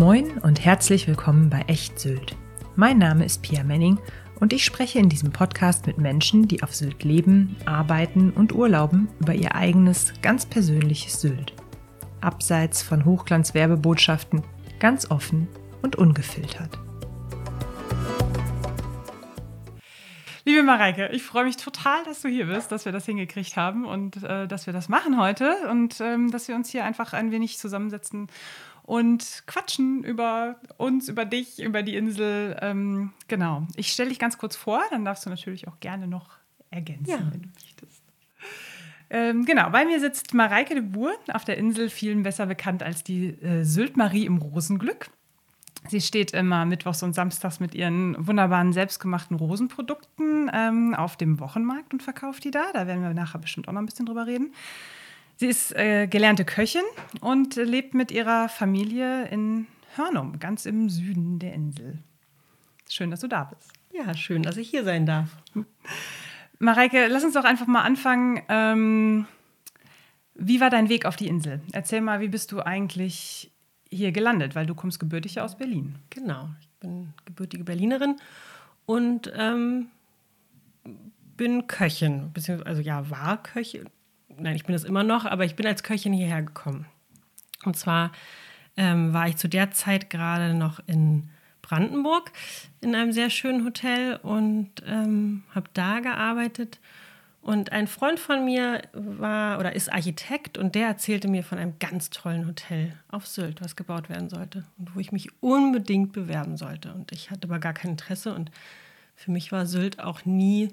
Moin und herzlich willkommen bei Echt Sylt. Mein Name ist Pia Menning und ich spreche in diesem Podcast mit Menschen, die auf Sylt leben, arbeiten und urlauben über ihr eigenes, ganz persönliches Sylt. Abseits von Hochglanzwerbebotschaften, ganz offen und ungefiltert. Liebe Mareike, ich freue mich total, dass du hier bist, dass wir das hingekriegt haben und äh, dass wir das machen heute und ähm, dass wir uns hier einfach ein wenig zusammensetzen und quatschen über uns, über dich, über die Insel. Ähm, genau. Ich stelle dich ganz kurz vor, dann darfst du natürlich auch gerne noch ergänzen, ja. wenn du möchtest. Ähm, genau, bei mir sitzt Mareike de Boer, auf der Insel vielen besser bekannt als die äh, Sylt Marie im Rosenglück. Sie steht immer mittwochs und samstags mit ihren wunderbaren selbstgemachten Rosenprodukten ähm, auf dem Wochenmarkt und verkauft die da. Da werden wir nachher bestimmt auch noch ein bisschen drüber reden. Sie ist äh, gelernte Köchin und lebt mit ihrer Familie in Hörnum, ganz im Süden der Insel. Schön, dass du da bist. Ja, schön, dass ich hier sein darf. Mareike, lass uns doch einfach mal anfangen. Ähm, wie war dein Weg auf die Insel? Erzähl mal, wie bist du eigentlich hier gelandet? Weil du kommst gebürtig aus Berlin. Genau, ich bin gebürtige Berlinerin und ähm, bin Köchin, beziehungsweise also ja, war Köchin, nein, ich bin es immer noch, aber ich bin als Köchin hierher gekommen. Und zwar ähm, war ich zu der Zeit gerade noch in Brandenburg in einem sehr schönen Hotel und ähm, habe da gearbeitet. Und ein Freund von mir war oder ist Architekt und der erzählte mir von einem ganz tollen Hotel auf Sylt, was gebaut werden sollte und wo ich mich unbedingt bewerben sollte. Und ich hatte aber gar kein Interesse und für mich war Sylt auch nie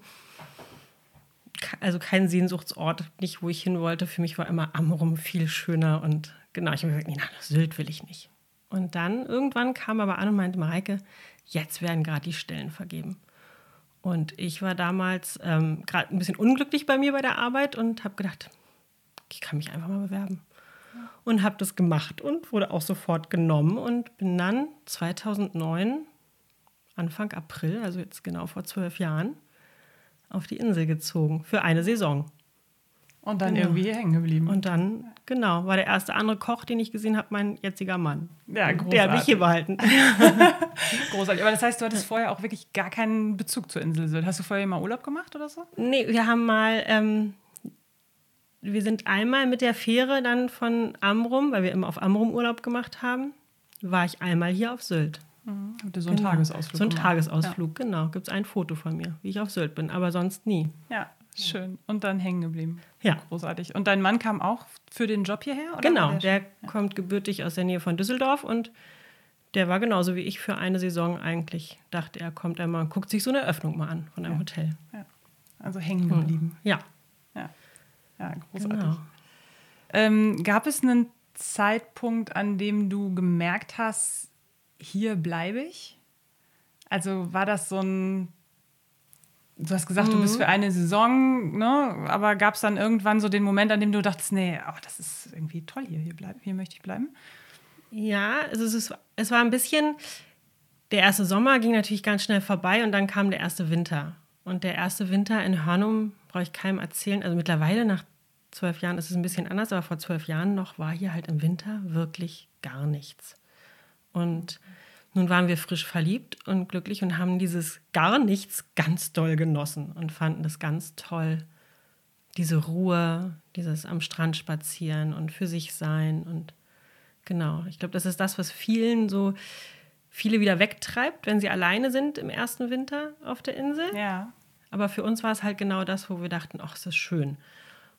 also kein Sehnsuchtsort, nicht wo ich hin wollte. Für mich war immer Amrum viel schöner und genau, ich habe gesagt, nee, nach Sylt will ich nicht. Und dann irgendwann kam aber an und meinte, Mareike, jetzt werden gerade die Stellen vergeben. Und ich war damals ähm, gerade ein bisschen unglücklich bei mir bei der Arbeit und habe gedacht, ich kann mich einfach mal bewerben. Und habe das gemacht und wurde auch sofort genommen und bin dann 2009, Anfang April, also jetzt genau vor zwölf Jahren, auf die Insel gezogen für eine Saison. Und dann genau. irgendwie hier hängen geblieben. Und dann, genau, war der erste andere Koch, den ich gesehen habe, mein jetziger Mann. Ja, großartig. Der hat mich hier behalten. großartig. Aber das heißt, du hattest vorher auch wirklich gar keinen Bezug zur Insel Hast du vorher mal Urlaub gemacht oder so? Nee, wir haben mal, ähm, wir sind einmal mit der Fähre dann von Amrum, weil wir immer auf Amrum Urlaub gemacht haben, war ich einmal hier auf Sylt. Mhm. Habt ihr so einen genau. Tagesausflug? So einen Tagesausflug, ja. genau. Gibt es ein Foto von mir, wie ich auf Sylt bin, aber sonst nie. Ja, schön. Und dann hängen geblieben. Ja. Großartig. Und dein Mann kam auch für den Job hierher? Oder genau, der, der ja. kommt gebürtig aus der Nähe von Düsseldorf und der war genauso wie ich für eine Saison eigentlich. Dachte er, kommt einmal und guckt sich so eine Öffnung mal an von einem ja. Hotel. Ja. Also hängen geblieben. Ja. Ja, ja großartig. Genau. Ähm, gab es einen Zeitpunkt, an dem du gemerkt hast, hier bleibe ich? Also war das so ein, du hast gesagt, mhm. du bist mhm. für eine Saison, ne? aber gab es dann irgendwann so den Moment, an dem du dachtest, nee, oh, das ist irgendwie toll hier, hier, bleib, hier möchte ich bleiben? Ja, also es, ist, es war ein bisschen, der erste Sommer ging natürlich ganz schnell vorbei und dann kam der erste Winter. Und der erste Winter in Hörnum brauche ich keinem erzählen. Also mittlerweile nach zwölf Jahren ist es ein bisschen anders, aber vor zwölf Jahren noch war hier halt im Winter wirklich gar nichts. Und nun waren wir frisch verliebt und glücklich und haben dieses gar nichts ganz doll genossen und fanden es ganz toll. Diese Ruhe, dieses am Strand spazieren und für sich sein. Und genau, ich glaube, das ist das, was vielen so viele wieder wegtreibt, wenn sie alleine sind im ersten Winter auf der Insel. Ja. Aber für uns war es halt genau das, wo wir dachten, ach, ist das schön.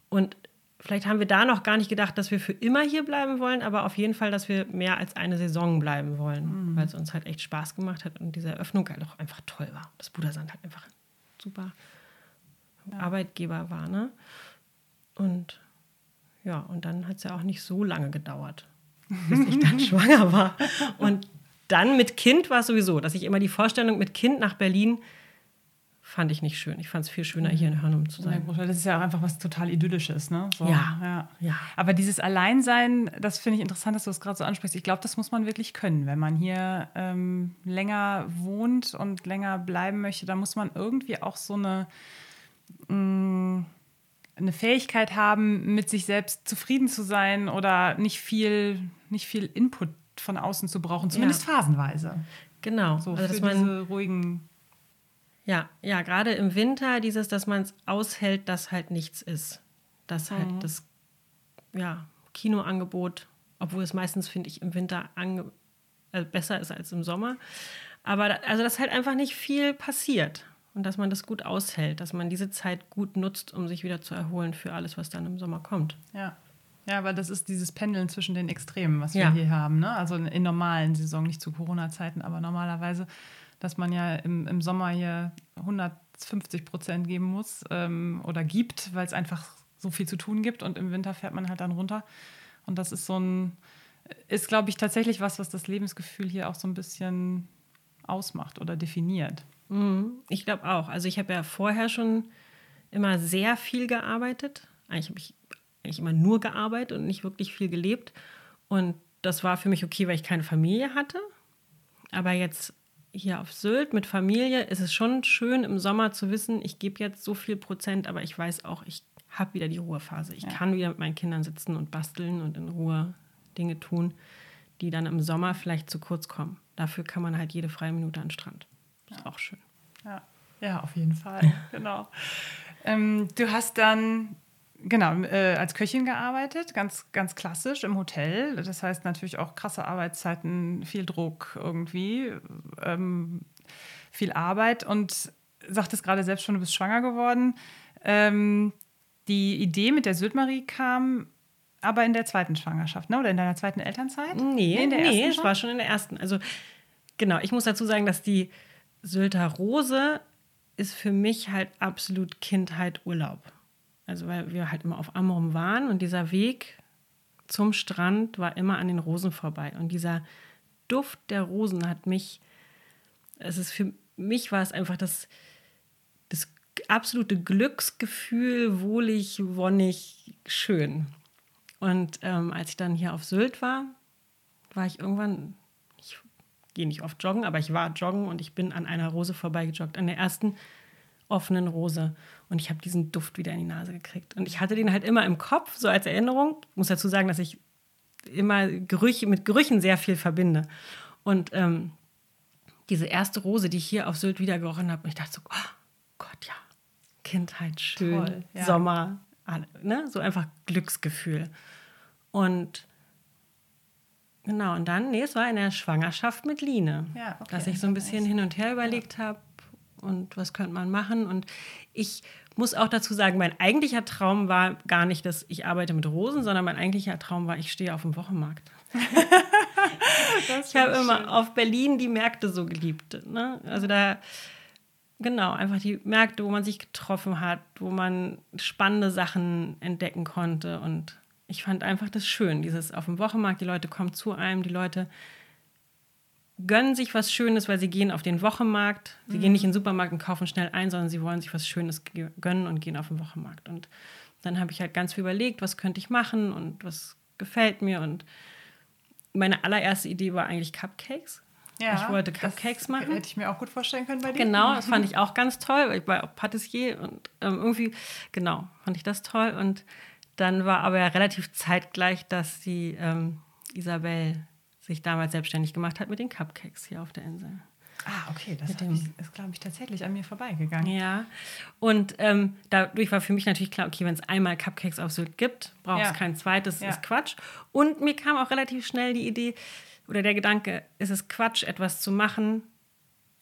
Und vielleicht haben wir da noch gar nicht gedacht, dass wir für immer hier bleiben wollen, aber auf jeden Fall, dass wir mehr als eine Saison bleiben wollen, mhm. weil es uns halt echt Spaß gemacht hat und diese Eröffnung halt auch einfach toll war. Das Budersand halt einfach ein super ja. Arbeitgeber war, ne? Und ja, und dann hat es ja auch nicht so lange gedauert, bis ich dann schwanger war. Und dann mit Kind war es sowieso, dass ich immer die Vorstellung mit Kind nach Berlin fand ich nicht schön. Ich fand es viel schöner, hier in Hörnum zu sein. Das ist ja auch einfach was total Idyllisches, ne? So, ja, ja, ja. Aber dieses Alleinsein, das finde ich interessant, dass du das gerade so ansprichst. Ich glaube, das muss man wirklich können. Wenn man hier ähm, länger wohnt und länger bleiben möchte, dann muss man irgendwie auch so eine, mh, mm, eine Fähigkeit haben, mit sich selbst zufrieden zu sein oder nicht viel, nicht viel Input von außen zu brauchen, zumindest ja. phasenweise. Genau. So also, man diese ruhigen. Ja, ja, gerade im Winter dieses, dass man es aushält, dass halt nichts ist. Dass halt mhm. das ja, Kinoangebot, obwohl es meistens, finde ich, im Winter ange also besser ist als im Sommer. Aber also, dass halt einfach nicht viel passiert und dass man das gut aushält, dass man diese Zeit gut nutzt, um sich wieder zu erholen für alles, was dann im Sommer kommt. Ja. Ja, weil das ist dieses Pendeln zwischen den Extremen, was wir ja. hier haben. Ne? Also in normalen Saison, nicht zu Corona-Zeiten, aber normalerweise, dass man ja im, im Sommer hier 150 Prozent geben muss ähm, oder gibt, weil es einfach so viel zu tun gibt und im Winter fährt man halt dann runter. Und das ist so ein, ist, glaube ich, tatsächlich was, was das Lebensgefühl hier auch so ein bisschen ausmacht oder definiert. Mhm. Ich glaube auch. Also ich habe ja vorher schon immer sehr viel gearbeitet. Eigentlich habe ich eigentlich immer nur gearbeitet und nicht wirklich viel gelebt. Und das war für mich okay, weil ich keine Familie hatte. Aber jetzt hier auf Sylt mit Familie ist es schon schön im Sommer zu wissen, ich gebe jetzt so viel Prozent, aber ich weiß auch, ich habe wieder die Ruhephase. Ich ja. kann wieder mit meinen Kindern sitzen und basteln und in Ruhe Dinge tun, die dann im Sommer vielleicht zu kurz kommen. Dafür kann man halt jede freie Minute an den Strand. Ist ja. auch schön. Ja, ja auf jeden Fall. genau. Ähm, du hast dann genau äh, als Köchin gearbeitet, ganz, ganz klassisch im Hotel. Das heißt natürlich auch krasse Arbeitszeiten, viel Druck irgendwie, ähm, viel Arbeit und sagtest gerade selbst schon, du bist schwanger geworden. Ähm, die Idee mit der Syltmarie kam aber in der zweiten Schwangerschaft, ne? oder in deiner zweiten Elternzeit? Nee, nee, nee es war schon in der ersten. Also genau, ich muss dazu sagen, dass die Sylter Rose ist für mich halt absolut Kindheit Urlaub. Also weil wir halt immer auf Amrum waren und dieser Weg zum Strand war immer an den Rosen vorbei. Und dieser Duft der Rosen hat mich, es ist für mich war es einfach das, das absolute Glücksgefühl, wohlig, wonnig, schön. Und ähm, als ich dann hier auf Sylt war, war ich irgendwann, ich gehe nicht oft joggen, aber ich war joggen und ich bin an einer Rose vorbeigejoggt, an der ersten offenen Rose. Und ich habe diesen Duft wieder in die Nase gekriegt. Und ich hatte den halt immer im Kopf, so als Erinnerung. Ich muss dazu sagen, dass ich immer Gerüche, mit Gerüchen sehr viel verbinde. Und ähm, diese erste Rose, die ich hier auf Sylt wieder gerochen habe, und ich dachte so, oh Gott, ja, Kindheit, schön, Toll, ja. Sommer, ne? so einfach Glücksgefühl. Und genau, und dann, nee, es war in der Schwangerschaft mit Line, ja, okay. dass ich so ein bisschen hin und her überlegt habe und was könnte man machen. Und ich muss auch dazu sagen, mein eigentlicher Traum war gar nicht, dass ich arbeite mit Rosen, sondern mein eigentlicher Traum war, ich stehe auf dem Wochenmarkt. ich habe immer auf Berlin die Märkte so geliebt. Ne? Also da Genau, einfach die Märkte, wo man sich getroffen hat, wo man spannende Sachen entdecken konnte. Und ich fand einfach das schön, dieses auf dem Wochenmarkt, die Leute kommen zu einem, die Leute gönnen sich was Schönes, weil sie gehen auf den Wochenmarkt. Sie mhm. gehen nicht in den Supermarkt und kaufen schnell ein, sondern sie wollen sich was Schönes gönnen und gehen auf den Wochenmarkt. Und dann habe ich halt ganz viel überlegt, was könnte ich machen und was gefällt mir. Und meine allererste Idee war eigentlich Cupcakes. Ja, ich wollte Cupcakes machen. Hätte ich mir auch gut vorstellen können bei dir. Genau, das fand ich auch ganz toll, weil ich war auch Patissier und ähm, irgendwie, genau, fand ich das toll. Und dann war aber ja relativ zeitgleich, dass die ähm, Isabel sich damals selbstständig gemacht hat mit den Cupcakes hier auf der Insel. Ah, okay, das ist, glaube ich, tatsächlich an mir vorbeigegangen. Ja, und ähm, dadurch war für mich natürlich klar, okay, wenn es einmal Cupcakes auf Sylt gibt, braucht es ja. kein zweites, ja. ist Quatsch. Und mir kam auch relativ schnell die Idee, oder der Gedanke, ist es Quatsch, etwas zu machen,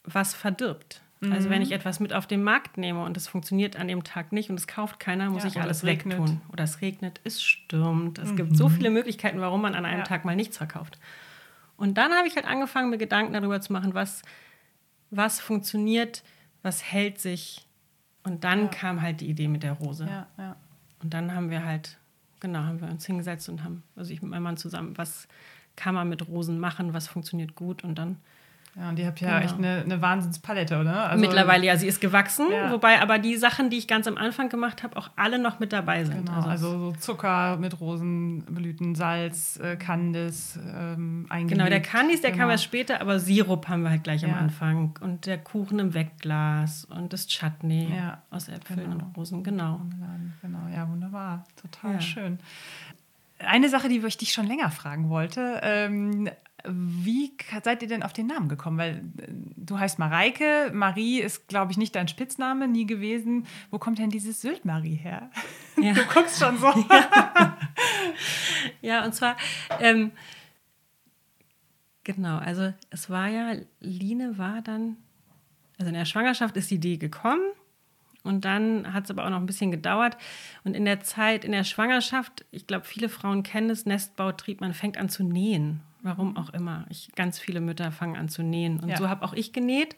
was verdirbt. Mhm. Also wenn ich etwas mit auf den Markt nehme und es funktioniert an dem Tag nicht und es kauft keiner, muss ja, ich alles wegtun. Oder es regnet, es stürmt. Es mhm. gibt so viele Möglichkeiten, warum man an einem. Tag mal nichts verkauft. Und dann habe ich halt angefangen, mir Gedanken darüber zu machen, was, was funktioniert, was hält sich. Und dann ja. kam halt die Idee mit der Rose. Und dann haben wir halt, genau, haben wir uns hingesetzt und haben, also ich mit meinem Mann zusammen, was kann man mit Rosen machen, was funktioniert gut und dann. Ja, und ihr habt ja genau. echt eine, eine Wahnsinnspalette, oder? Also, Mittlerweile ja, sie ist gewachsen, ja. wobei aber die Sachen, die ich ganz am Anfang gemacht habe, auch alle noch mit dabei sind. Genau, also, also so Zucker mit Rosenblüten, Salz, äh, Candice ähm, eingelegt. Genau, der Candice, der genau. kam erst später, aber Sirup haben wir halt gleich ja. am Anfang. Und der Kuchen im Wegglas und das Chutney ja. aus Äpfeln genau. und Rosen, genau. Genau, ja, wunderbar. Total schön. Eine Sache, die ich dich schon länger fragen wollte, ähm, wie seid ihr denn auf den Namen gekommen? Weil äh, du heißt Mareike, Marie ist, glaube ich, nicht dein Spitzname, nie gewesen. Wo kommt denn dieses Sylt-Marie her? Ja. Du guckst schon so. Ja, ja und zwar, ähm, genau, also es war ja, Line war dann, also in der Schwangerschaft ist die Idee gekommen und dann hat es aber auch noch ein bisschen gedauert. Und in der Zeit, in der Schwangerschaft, ich glaube, viele Frauen kennen es, Nestbautrieb, man fängt an zu nähen. Warum auch immer. Ich, ganz viele Mütter fangen an zu nähen. Und ja. so habe auch ich genäht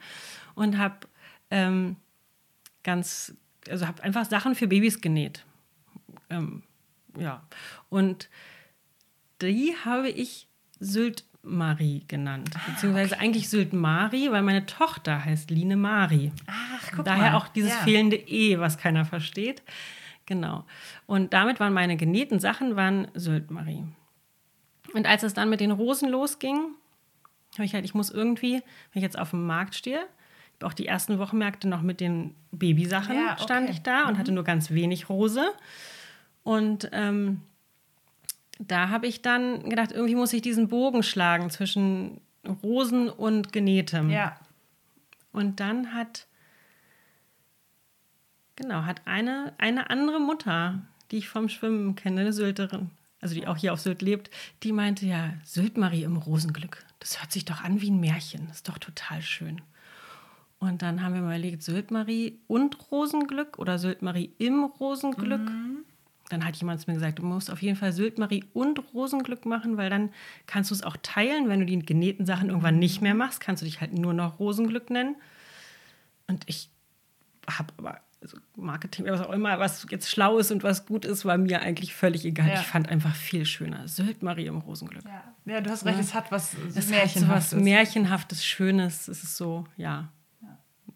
und habe ähm, ganz, also habe einfach Sachen für Babys genäht. Ähm, ja. Und die habe ich Sylt Marie genannt. Ah, beziehungsweise okay. eigentlich Sylt Mari, weil meine Tochter heißt Line Mari. Ach, guck Daher mal. auch dieses ja. fehlende E, was keiner versteht. Genau. Und damit waren meine genähten Sachen waren Sylt Marie. Und als es dann mit den Rosen losging, habe ich halt, ich muss irgendwie, wenn ich jetzt auf dem Markt stehe, auch die ersten Wochenmärkte noch mit den Babysachen ja, okay. stand ich da und mhm. hatte nur ganz wenig Rose. Und ähm, da habe ich dann gedacht, irgendwie muss ich diesen Bogen schlagen zwischen Rosen und Genähtem. Ja. Und dann hat, genau, hat eine, eine andere Mutter, die ich vom Schwimmen kenne, eine Sylterin, also die auch hier auf Sylt lebt, die meinte ja, Syltmarie im Rosenglück. Das hört sich doch an wie ein Märchen. Das ist doch total schön. Und dann haben wir mal überlegt, Syltmarie und Rosenglück oder Syltmarie im Rosenglück. Mhm dann hat jemand zu mir gesagt, du musst auf jeden Fall Syltmarie und Rosenglück machen, weil dann kannst du es auch teilen. Wenn du die genähten Sachen irgendwann nicht mehr machst, kannst du dich halt nur noch Rosenglück nennen. Und ich habe aber also Marketing, was auch immer, was jetzt schlau ist und was gut ist, war mir eigentlich völlig egal. Ja. Ich fand einfach viel schöner. Syltmarie im Rosenglück. Ja, ja du hast recht, ja. es hat was es Märchenhaftes. Hat so was Märchenhaftes, Schönes. Es ist so, ja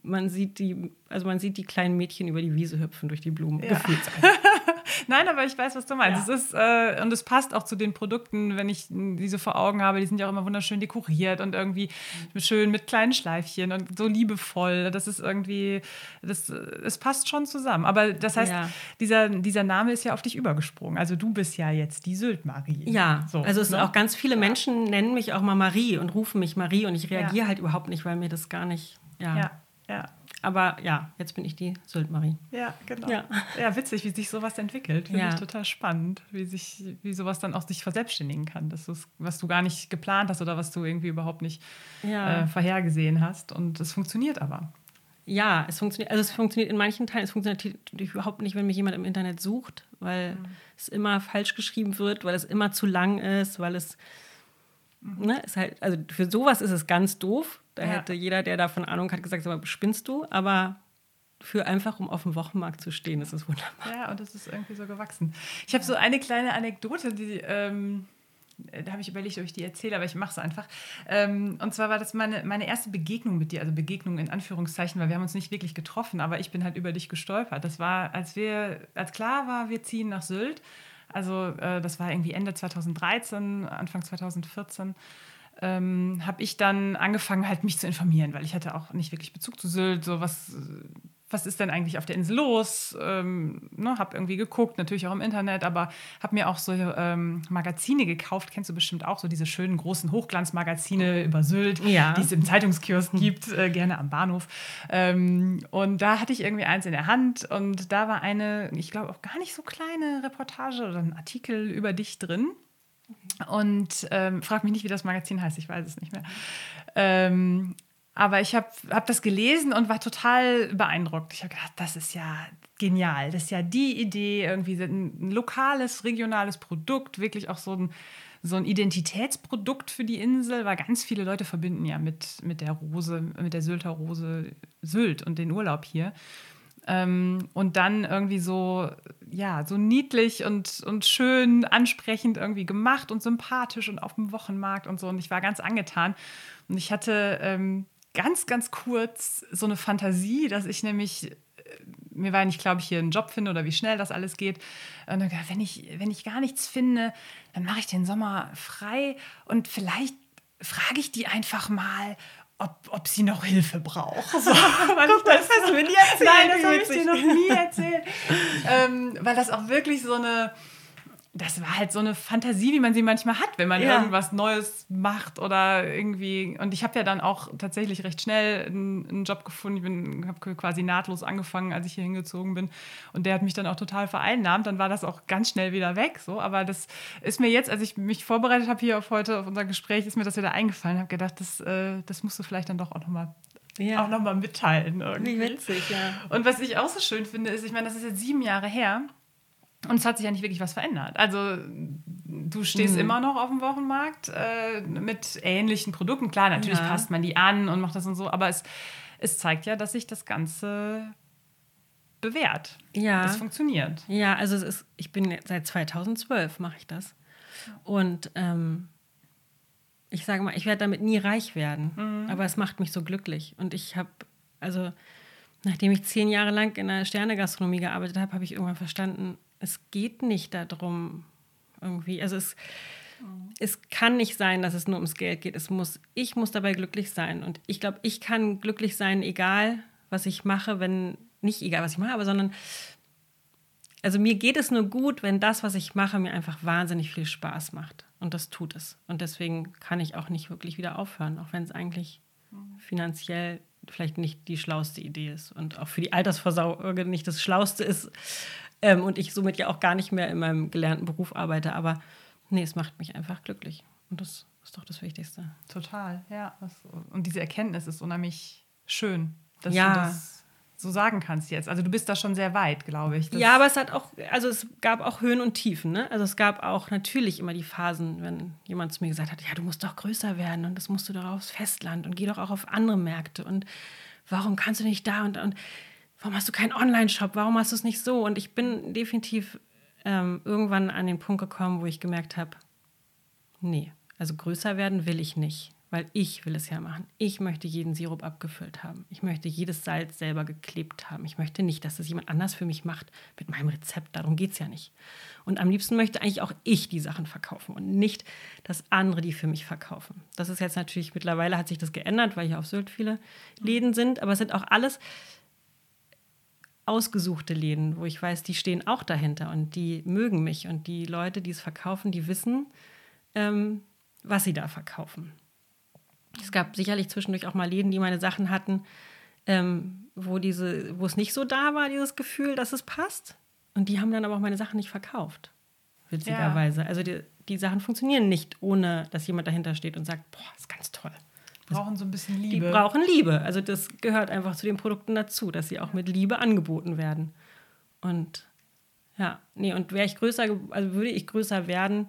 man sieht die, also man sieht die kleinen Mädchen über die Wiese hüpfen durch die Blumen. Ja. Nein, aber ich weiß, was du meinst. Ja. Es ist, äh, und es passt auch zu den Produkten, wenn ich diese vor Augen habe. Die sind ja auch immer wunderschön dekoriert und irgendwie schön mit kleinen Schleifchen und so liebevoll. Das ist irgendwie, das, es passt schon zusammen. Aber das heißt, ja. dieser, dieser Name ist ja auf dich übergesprungen. Also du bist ja jetzt die Sylt-Marie. Ja, so, also es ne? auch ganz viele Menschen nennen mich auch mal Marie und rufen mich Marie und ich reagiere halt überhaupt nicht, weil mir das gar nicht, ja. Ja. Aber ja, jetzt bin ich die Sylt-Marie. Ja, genau. Ja. ja. witzig, wie sich sowas entwickelt. Finde ja. ich total spannend, wie sich, wie sowas dann auch sich verselbstständigen kann. Das ist, was du gar nicht geplant hast oder was du irgendwie überhaupt nicht ja. äh, vorhergesehen hast. Und es funktioniert aber. Ja, es funktioniert, also es funktioniert in manchen Teilen, es funktioniert überhaupt nicht, wenn mich jemand im Internet sucht, weil mhm. es immer falsch geschrieben wird, weil es immer zu lang ist, weil es mhm. ne, ist halt, also für sowas ist es ganz doof, da ja. hätte jeder, der davon Ahnung hat, gesagt, aber spinnst du? Aber für einfach, um auf dem Wochenmarkt zu stehen, ist es wunderbar. Ja, und es ist irgendwie so gewachsen. Ich habe so eine kleine Anekdote, die. Ähm da habe ich überlegt, ob ich die erzähle, aber ich mache es einfach. Ähm, und zwar war das meine, meine erste Begegnung mit dir, also Begegnung in Anführungszeichen, weil wir haben uns nicht wirklich getroffen, aber ich bin halt über dich gestolpert. Das war, als wir, als klar war, wir ziehen nach Sylt. Also äh, das war irgendwie Ende 2013, Anfang 2014 ähm, habe ich dann angefangen, halt mich zu informieren, weil ich hatte auch nicht wirklich Bezug zu Sylt. So was, was ist denn eigentlich auf der Insel los? Ähm, ne, habe irgendwie geguckt, natürlich auch im Internet, aber habe mir auch so ähm, Magazine gekauft. Kennst du bestimmt auch so diese schönen großen Hochglanzmagazine über Sylt, ja. die es im Zeitungskiosk gibt, äh, gerne am Bahnhof. Ähm, und da hatte ich irgendwie eins in der Hand und da war eine, ich glaube auch gar nicht so kleine Reportage oder ein Artikel über dich drin. Und ähm, frag mich nicht, wie das Magazin heißt, ich weiß es nicht mehr. Ähm, aber ich habe hab das gelesen und war total beeindruckt. Ich habe gedacht, das ist ja genial. Das ist ja die Idee, irgendwie ein lokales, regionales Produkt, wirklich auch so ein, so ein Identitätsprodukt für die Insel, weil ganz viele Leute verbinden ja mit, mit der Rose, mit der Sylter Rose Sylt und den Urlaub hier. Ähm, und dann irgendwie so, ja, so niedlich und, und schön ansprechend irgendwie gemacht und sympathisch und auf dem Wochenmarkt und so. Und ich war ganz angetan. Und ich hatte ähm, ganz, ganz kurz so eine Fantasie, dass ich nämlich äh, mir war nicht, glaube ich, hier einen Job finde oder wie schnell das alles geht. Und dann wenn ich, wenn ich gar nichts finde, dann mache ich den Sommer frei und vielleicht frage ich die einfach mal, ob, ob sie noch Hilfe braucht. So, Guck, das, das hast du mir nie erzählt. Nein, das habe ich dir noch nie erzählt. ähm, weil das auch wirklich so eine, das war halt so eine Fantasie, wie man sie manchmal hat, wenn man Ja. irgendwas Neues macht oder irgendwie. Und ich habe ja dann auch tatsächlich recht schnell einen, einen Job gefunden. Ich habe quasi nahtlos angefangen, als ich hier hingezogen bin. Und der hat mich dann auch total vereinnahmt. Dann war das auch ganz schnell wieder weg. So. Aber das ist mir jetzt, als ich mich vorbereitet habe hier auf heute, auf unser Gespräch, ist mir das wieder eingefallen. Ich habe gedacht, das, äh, das musst du vielleicht dann doch auch nochmal Ja. auch noch mal mitteilen. Irgendwie. Wie witzig, ja. Und was ich auch so schön finde, ist, ich meine, das ist jetzt sieben Jahre her und es hat sich ja nicht wirklich was verändert. Also du stehst immer noch auf dem Wochenmarkt äh, mit ähnlichen Produkten. Klar, natürlich Ja. passt man die an und macht das und so, aber es, es zeigt ja, dass sich das Ganze bewährt. Ja. Das funktioniert. Ja, also es ist, ich bin seit 2012 mache ich das. Und ähm, ich sage mal, ich werde damit nie reich werden, aber es macht mich so glücklich. Und ich habe, also nachdem ich zehn Jahre lang in der Sternegastronomie gearbeitet habe, habe ich irgendwann verstanden, es geht nicht darum, irgendwie, also es, es kann nicht sein, dass es nur ums Geld geht. Es muss, ich muss dabei glücklich sein. Und ich glaube, ich kann glücklich sein, egal was ich mache, wenn, nicht egal was ich mache, aber sondern also mir geht es nur gut, wenn das, was ich mache, mir einfach wahnsinnig viel Spaß macht. Und das tut es. Und deswegen kann ich auch nicht wirklich wieder aufhören, auch wenn es eigentlich finanziell vielleicht nicht die schlauste Idee ist und auch für die Altersvorsorge nicht das Schlauste ist ähm, und ich somit ja auch gar nicht mehr in meinem gelernten Beruf arbeite. Aber nee, es macht mich einfach glücklich. Und das ist doch das Wichtigste. Total, ja. Und diese Erkenntnis ist unheimlich schön, dass Ja. du das so sagen kannst jetzt. Also du bist da schon sehr weit, glaube ich. Ja, aber es hat auch, also es gab auch Höhen und Tiefen. Ne? Also es gab auch natürlich immer die Phasen, wenn jemand zu mir gesagt hat, ja, du musst doch größer werden und das musst du doch aufs Festland und geh doch auch auf andere Märkte und warum kannst du nicht da und, und warum hast du keinen Online-Shop, warum hast du es nicht so? Und ich bin definitiv ähm, irgendwann an den Punkt gekommen, wo ich gemerkt habe, nee, also größer werden will ich nicht, weil ich will es ja machen. Ich möchte jeden Sirup abgefüllt haben. Ich möchte jedes Salz selber geklebt haben. Ich möchte nicht, dass das jemand anders für mich macht mit meinem Rezept. Darum geht es ja nicht. Und am liebsten möchte eigentlich auch ich die Sachen verkaufen und nicht, dass andere die für mich verkaufen. Das ist jetzt natürlich, mittlerweile hat sich das geändert, weil hier auf Sylt viele Läden sind, aber es sind auch alles ausgesuchte Läden, wo ich weiß, die stehen auch dahinter und die mögen mich und die Leute, die es verkaufen, die wissen, ähm, was sie da verkaufen. Es gab sicherlich zwischendurch auch mal Läden, die meine Sachen hatten, ähm, wo, diese, wo es nicht so da war, dieses Gefühl, dass es passt. Und die haben dann aber auch meine Sachen nicht verkauft. Witzigerweise. Also die, die Sachen funktionieren nicht, ohne dass jemand dahinter steht und sagt, boah, ist ganz toll. Brauchen so ein bisschen Die Liebe. brauchen Liebe. Also das gehört einfach zu den Produkten dazu, dass sie auch mit Liebe angeboten werden. Und ja, nee, und wäre ich größer, also würde ich größer werden,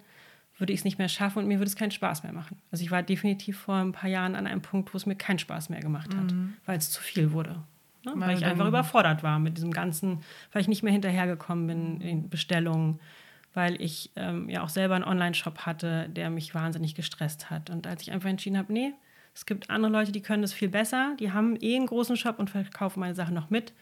würde ich es nicht mehr schaffen und mir würde es keinen Spaß mehr machen. Also ich war definitiv vor ein paar Jahren an einem Punkt, wo es mir keinen Spaß mehr gemacht hat, weil es zu viel wurde. Ne? Weil ich einfach überfordert war mit diesem ganzen, weil ich nicht mehr hinterhergekommen bin in Bestellungen, weil ich ähm, ja auch selber einen Online-Shop hatte, der mich wahnsinnig gestresst hat. Und als ich einfach entschieden habe, nee, es gibt andere Leute, die können das viel besser, die haben eh einen großen Shop und verkaufen meine Sachen noch mit.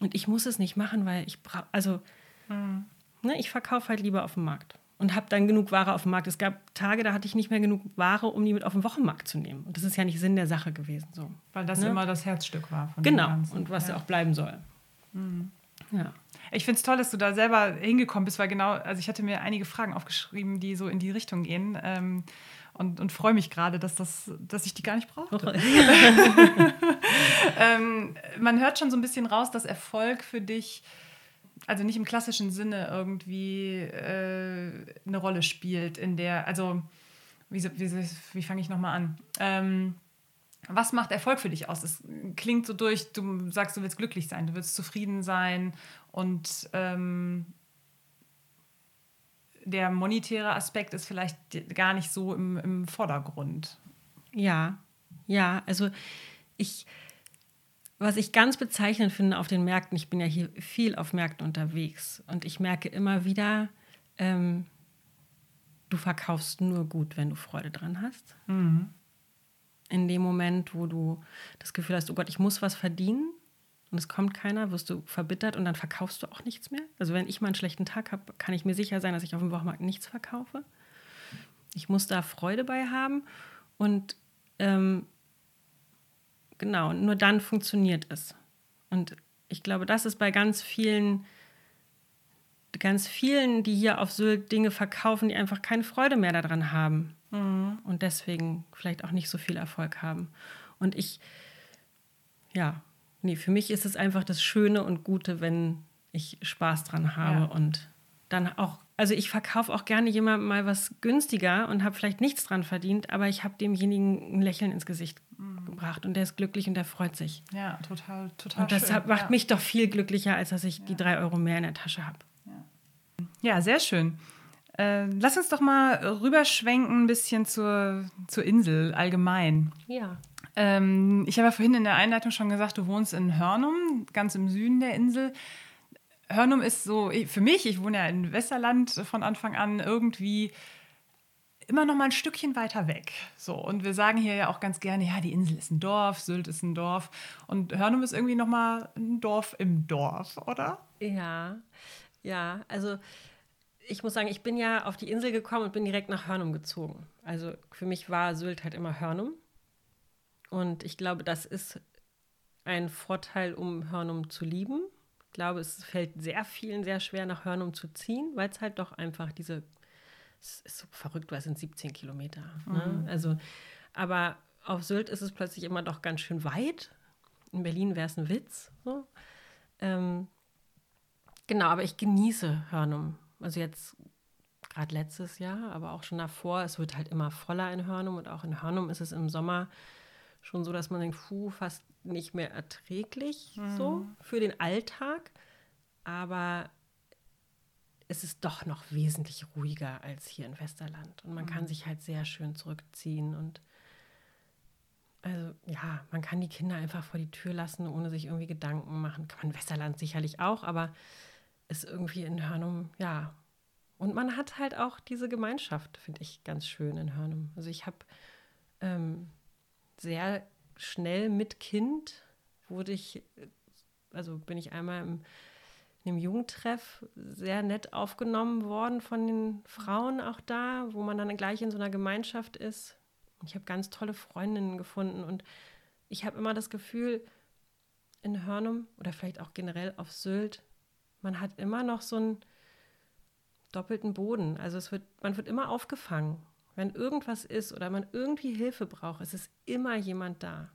Und ich muss es nicht machen, weil ich brauche, also ne, ich verkaufe halt lieber auf dem Markt und habe dann genug Ware auf dem Markt. Es gab Tage, da hatte ich nicht mehr genug Ware, um die mit auf den Wochenmarkt zu nehmen. Und das ist ja nicht Sinn der Sache gewesen. So. Weil das Ne? immer das Herzstück war. Von dem Genau, Ganzen. und was ja auch bleiben soll. Ja. Ich finde es toll, dass du da selber hingekommen bist, weil genau, also ich hatte mir einige Fragen aufgeschrieben, die so in die Richtung gehen. Ähm, und, und freue mich gerade, dass, das, dass ich die gar nicht brauchte. ähm, man hört schon so ein bisschen raus, dass Erfolg für dich, also nicht im klassischen Sinne irgendwie äh, eine Rolle spielt, in der, also wie, wie, wie fange ich nochmal an? Ähm, was macht Erfolg für dich aus? Es klingt so durch, du sagst, du willst glücklich sein, du willst zufrieden sein und ähm, der monetäre Aspekt ist vielleicht gar nicht so im, im Vordergrund. Ja, ja, also ich, was ich ganz bezeichnend finde auf den Märkten, ich bin ja hier viel auf Märkten unterwegs und ich merke immer wieder, ähm, du verkaufst nur gut, wenn du Freude dran hast. In dem Moment, wo du das Gefühl hast, oh Gott, ich muss was verdienen und es kommt keiner, wirst du verbittert und dann verkaufst du auch nichts mehr. Also wenn ich mal einen schlechten Tag habe, kann ich mir sicher sein, dass ich auf dem Wochenmarkt nichts verkaufe. Ich muss da Freude bei haben und ähm, genau, nur dann funktioniert es. Und ich glaube, das ist bei ganz vielen ganz vielen, die hier auf Sylt Dinge verkaufen, die einfach keine Freude mehr daran haben. Mhm. Und deswegen vielleicht auch nicht so viel Erfolg haben. Und ich, ja, nee, für mich ist es einfach das Schöne und Gute, wenn ich Spaß dran habe ja. und dann auch, also ich verkaufe auch gerne jemandem mal was günstiger und habe vielleicht nichts dran verdient, aber ich habe demjenigen ein Lächeln ins Gesicht mhm. gebracht und der ist glücklich und der freut sich. Ja, total, total. Und das schön. macht ja. mich doch viel glücklicher, als dass ich ja. die drei Euro mehr in der Tasche habe. Ja. sehr schön. Äh, lass uns doch mal rüberschwenken ein bisschen zur, zur Insel allgemein. Ja. Ähm, ich habe ja vorhin in der Einleitung schon gesagt, du wohnst in Hörnum, ganz im Süden der Insel. Hörnum ist so, für mich, ich wohne ja in Westerland von Anfang an, irgendwie immer noch mal ein Stückchen weiter weg. So, und wir sagen hier ja auch ganz gerne, ja, die Insel ist ein Dorf, Sylt ist ein Dorf. Und Hörnum ist irgendwie noch mal ein Dorf im Dorf, oder? Ja, ja, also ich muss sagen, ich bin ja auf die Insel gekommen und bin direkt nach Hörnum gezogen. Also für mich war Sylt halt immer Hörnum. Und ich glaube, das ist ein Vorteil, um Hörnum zu lieben. Ich glaube, es fällt sehr vielen sehr schwer, nach Hörnum zu ziehen, weil es halt doch einfach diese, es ist so verrückt, weil es sind 17 Kilometer. Ne? Mhm. Also, aber auf Sylt ist es plötzlich immer doch ganz schön weit. In Berlin wäre es ein Witz. So. Ähm, genau, aber ich genieße Hörnum. Also jetzt gerade letztes Jahr, aber auch schon davor. Es wird halt immer voller in Hörnum und auch in Hörnum ist es im Sommer schon so, dass man denkt, puh, fast nicht mehr erträglich mhm. so für den Alltag. Aber es ist doch noch wesentlich ruhiger als hier in Westerland. Und man mhm. kann sich halt sehr schön zurückziehen und also ja, man kann die Kinder einfach vor die Tür lassen, ohne sich irgendwie Gedanken machen. Kann man in Westerland sicherlich auch, aber ist irgendwie in Hörnum, ja. Und man hat halt auch diese Gemeinschaft, finde ich ganz schön in Hörnum. Also ich habe ähm, sehr schnell mit Kind wurde ich, also bin ich einmal im, in einem Jugendtreff sehr nett aufgenommen worden von den Frauen auch da, wo man dann gleich in so einer Gemeinschaft ist. Ich habe ganz tolle Freundinnen gefunden und ich habe immer das Gefühl, in Hörnum oder vielleicht auch generell auf Sylt, man hat immer noch so einen doppelten Boden. Also es wird, man wird immer aufgefangen. Wenn irgendwas ist oder man irgendwie Hilfe braucht, es ist immer jemand da.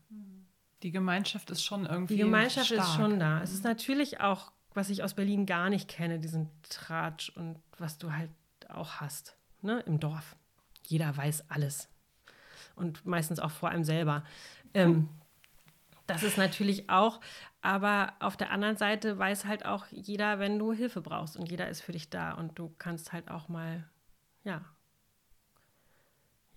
Die Gemeinschaft ist schon irgendwie. Die Gemeinschaft stark. ist schon da. Es ist natürlich auch, was ich aus Berlin gar nicht kenne, diesen Tratsch und was du halt auch hast, ne, im Dorf. Jeder weiß alles. Und meistens auch vor allem selber. Ähm, das ist natürlich auch, aber auf der anderen Seite weiß halt auch jeder, wenn du Hilfe brauchst und jeder ist für dich da und du kannst halt auch mal, ja,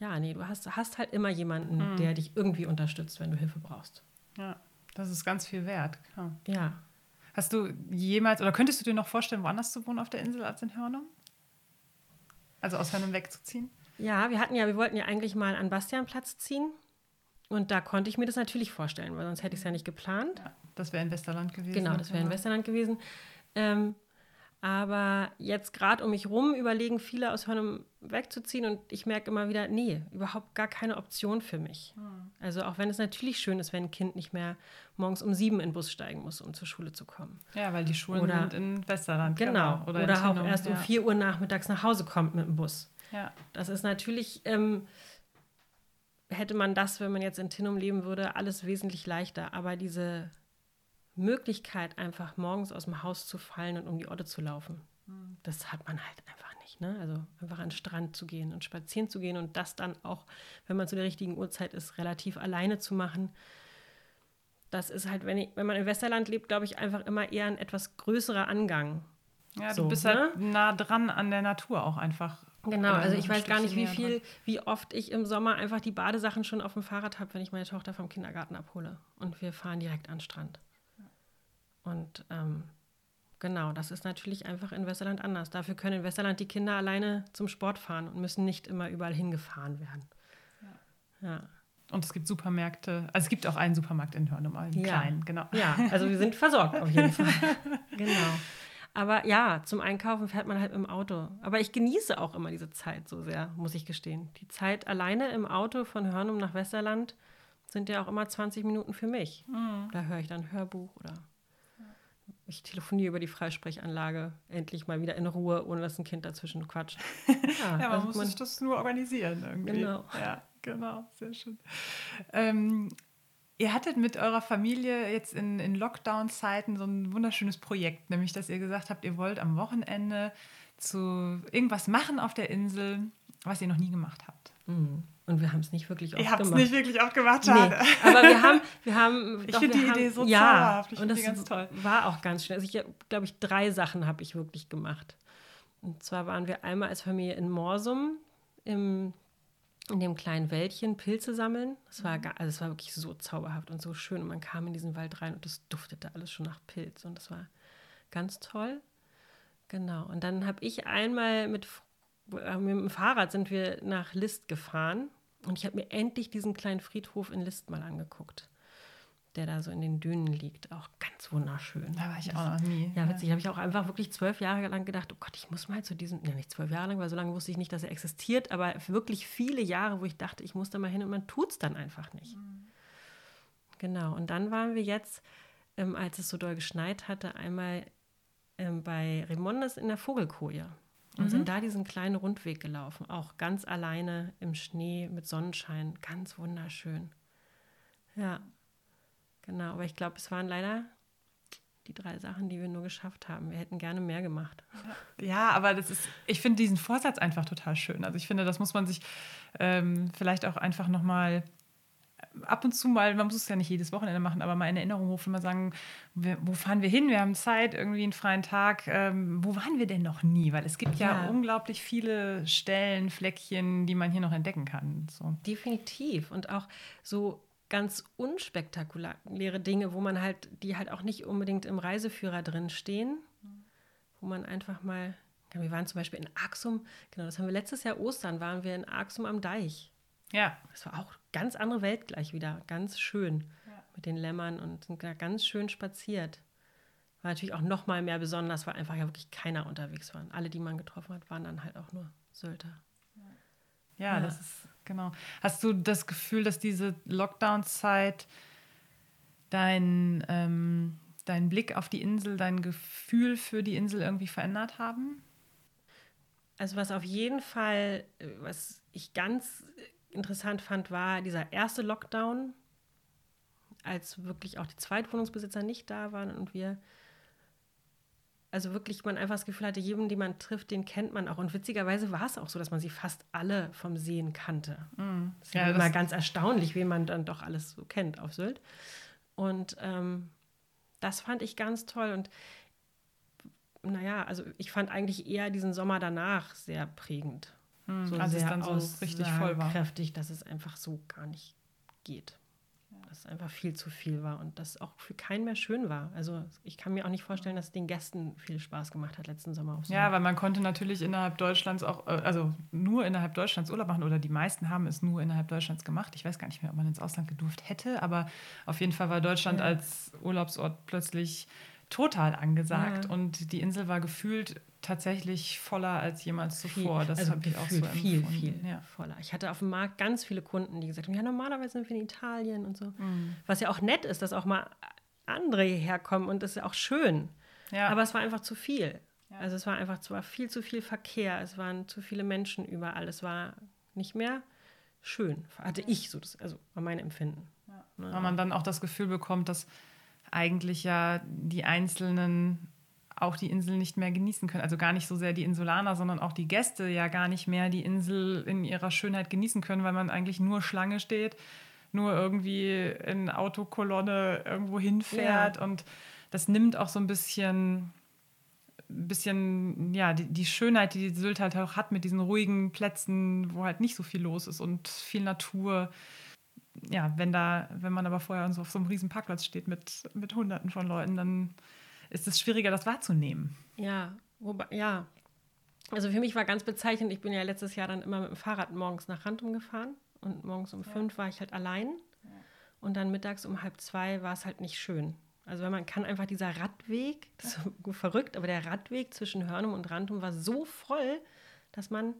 ja, nee, du hast, hast halt immer jemanden, mhm. der dich irgendwie unterstützt, wenn du Hilfe brauchst. Ja, das ist ganz viel wert. Klar. Ja. Hast du jemals oder könntest du dir noch vorstellen, woanders zu wohnen auf der Insel als in Hörnum? Also aus Hörnum wegzuziehen? Ja, wir hatten ja, wir wollten ja eigentlich mal an Bastianplatz ziehen. Und da konnte ich mir das natürlich vorstellen, weil sonst hätte ich es ja nicht geplant. Ja, das wäre in Westerland gewesen. Genau, das wäre in Westerland gewesen. Ähm, aber jetzt gerade um mich rum überlegen viele aus Hörnum wegzuziehen und ich merke immer wieder, nee, überhaupt gar keine Option für mich. Hm. Also auch wenn es natürlich schön ist, wenn ein Kind nicht mehr morgens um sieben in den Bus steigen muss, um zur Schule zu kommen. Ja, weil die Schulen oder, sind in Westerland. Genau. genau. Oder, oder auch erst ja. um vier Uhr nachmittags nach Hause kommt mit dem Bus. Ja. Das ist natürlich, ähm, hätte man das, wenn man jetzt in Tinnum leben würde, alles wesentlich leichter. Aber diese Möglichkeit, einfach morgens aus dem Haus zu fallen und um die Orte zu laufen. Mhm. Das hat man halt einfach nicht. Ne? Also einfach an den Strand zu gehen und spazieren zu gehen und das dann auch, wenn man zu der richtigen Uhrzeit ist, relativ alleine zu machen. Das ist halt, wenn, ich, wenn man im Westerland lebt, glaube ich, einfach immer eher ein etwas größerer Angang. Ja, so, du bist halt ne? nah dran an der Natur auch einfach. Genau, also ich weiß gar nicht, wie viel, wie oft ich im Sommer einfach die Badesachen schon auf dem Fahrrad habe, wenn ich meine Tochter vom Kindergarten abhole. Und wir fahren direkt an den Strand. Und ähm, genau, das ist natürlich einfach in Westerland anders. Dafür können in Westerland die Kinder alleine zum Sport fahren und müssen nicht immer überall hingefahren werden. Ja. ja. Und es gibt Supermärkte, also es gibt auch einen Supermarkt in Hörnum, einen ja. kleinen, genau. Ja, also wir sind versorgt auf jeden Fall. genau. Aber ja, zum Einkaufen fährt man halt im Auto. Aber ich genieße auch immer diese Zeit so sehr, muss ich gestehen. Die Zeit alleine im Auto von Hörnum nach Westerland sind ja auch immer 20 Minuten für mich. Mhm. Da höre ich dann Hörbuch oder ich telefoniere über die Freisprechanlage endlich mal wieder in Ruhe, ohne dass ein Kind dazwischen quatscht. Ja, ja man also muss man, sich das nur organisieren irgendwie. Genau. Ja, genau, sehr schön. Ähm, ihr hattet mit eurer Familie jetzt in, in Lockdown-Zeiten so ein wunderschönes Projekt, nämlich dass ihr gesagt habt, ihr wollt am Wochenende zu irgendwas machen auf der Insel, was ihr noch nie gemacht habt. Mhm. Und wir haben es nicht wirklich oft gemacht. Ihr habt es nicht wirklich oft gemacht, schade. Nee, aber wir haben, wir haben. Ich finde die haben, Idee so ja, zauberhaft. Ich und das ganz toll. War auch ganz schön. Also ich glaube ich drei Sachen habe ich wirklich gemacht. Und zwar waren wir einmal als Familie in Morsum im in dem kleinen Wäldchen Pilze sammeln. Das war, also es war wirklich so zauberhaft und so schön. Und man kam in diesen Wald rein und es duftete alles schon nach Pilz. Und das war ganz toll. Genau. Und dann habe ich einmal mit, äh, mit dem Fahrrad sind wir nach List gefahren und ich habe mir endlich diesen kleinen Friedhof in List mal angeguckt, der da so in den Dünen liegt. Auch ganz wunderschön. Da war ich auch noch nie. Ja, witzig. Ja. habe ich auch einfach wirklich zwölf Jahre lang gedacht, oh Gott, ich muss mal zu diesem, ja nicht zwölf Jahre lang, weil so lange wusste ich nicht, dass er existiert, aber wirklich viele Jahre, wo ich dachte, ich muss da mal hin und man tut es dann einfach nicht. Mhm. Genau. Und dann waren wir jetzt, ähm, als es so doll geschneit hatte, einmal ähm, bei Remondes in der Vogelkoje und mhm. sind da diesen kleinen Rundweg gelaufen, auch ganz alleine im Schnee mit Sonnenschein, ganz wunderschön. Ja, genau, aber ich glaube, es waren leider die drei Sachen, die wir nur geschafft haben. Wir hätten gerne mehr gemacht. Ja, aber das ist, ich finde diesen Vorsatz einfach total schön. Also ich finde, das muss man sich ähm, vielleicht auch einfach nochmal ab und zu mal, man muss es ja nicht jedes Wochenende machen, aber mal in Erinnerung rufen, mal sagen, wo fahren wir hin? Wir haben Zeit, irgendwie einen freien Tag. Ähm, wo waren wir denn noch nie? Weil es gibt ja, ja, unglaublich viele Stellen, Fleckchen, die man hier noch entdecken kann. So. Definitiv. Und auch so ganz unspektakuläre Dinge, wo man halt, die halt auch nicht unbedingt im Reiseführer drin stehen, wo man einfach mal, wir waren zum Beispiel in Axum, genau, das haben wir letztes Jahr Ostern, waren wir in Axum am Deich. Ja. Das war auch ganz andere Welt gleich wieder. Ganz schön ja. mit den Lämmern und sind da ganz schön spaziert. War natürlich auch noch mal mehr besonders, weil einfach ja wirklich keiner unterwegs war. Alle, die man getroffen hat, waren dann halt auch nur Sölder. Ja, ja, das ist genau. Hast du das Gefühl, dass diese Lockdown-Zeit dein, ähm, dein Blick auf die Insel, dein Gefühl für die Insel irgendwie verändert haben? Also was auf jeden Fall, äh, was ich ganz interessant fand, war dieser erste Lockdown, als wirklich auch die Zweitwohnungsbesitzer nicht da waren und wir, also wirklich man einfach das Gefühl hatte, jeden, den man trifft, den kennt man auch. Und witzigerweise war es auch so, dass man sie fast alle vom Sehen kannte. Mm. Das ist ja, immer ganz erstaunlich, wen man dann doch alles so kennt auf Sylt. Und ähm, das fand ich ganz toll. Und naja, also ich fand eigentlich eher diesen Sommer danach sehr prägend. Hm, so als es dann so richtig voll war. kräftig, dass es einfach so gar nicht geht. Ja. Dass es einfach viel zu viel war und das auch für keinen mehr schön war. Also ich kann mir auch nicht vorstellen, dass es den Gästen viel Spaß gemacht hat letzten Sommer. Auf ja, weil man konnte natürlich innerhalb Deutschlands auch, äh, also nur innerhalb Deutschlands Urlaub machen oder die meisten haben es nur innerhalb Deutschlands gemacht. Ich weiß gar nicht mehr, ob man ins Ausland gedurft hätte, aber auf jeden Fall war Deutschland ja. als Urlaubsort plötzlich total angesagt ja. und die Insel war gefühlt tatsächlich voller als jemals zuvor. das also habe ich auch so viel, empfunden. viel ja. voller. Ich hatte auf dem Markt ganz viele Kunden, die gesagt haben, ja, normalerweise sind wir in Italien und so. Mhm. Was ja auch nett ist, dass auch mal andere hierher kommen und das ist ja auch schön. Ja. Aber es war einfach zu viel. Ja. Also es war einfach es war viel zu viel Verkehr, es waren zu viele Menschen überall, es war nicht mehr schön. Hatte ich so, das, also war mein Empfinden. Ja. Ne? Weil man dann auch das Gefühl bekommt, dass eigentlich ja die einzelnen auch die Insel nicht mehr genießen können. Also gar nicht so sehr die Insulaner, sondern auch die Gäste ja gar nicht mehr die Insel in ihrer Schönheit genießen können, weil man eigentlich nur Schlange steht, nur irgendwie in Autokolonne irgendwo hinfährt. Ja. Und das nimmt auch so ein bisschen, bisschen ja, die, die Schönheit, die, die Sylt halt auch hat mit diesen ruhigen Plätzen, wo halt nicht so viel los ist und viel Natur ja, wenn da, wenn man aber vorher so auf so einem riesen Parkplatz steht mit, mit Hunderten von Leuten, dann ist es schwieriger, das wahrzunehmen. Ja, wobei, ja. Also für mich war ganz bezeichnend, ich bin ja letztes Jahr dann immer mit dem Fahrrad morgens nach Randum gefahren und morgens um ja. fünf war ich halt allein. Ja. Und dann mittags um halb zwei war es halt nicht schön. Also wenn man kann einfach dieser Radweg, das ist so verrückt, aber der Radweg zwischen Hörnum und Randum war so voll, dass man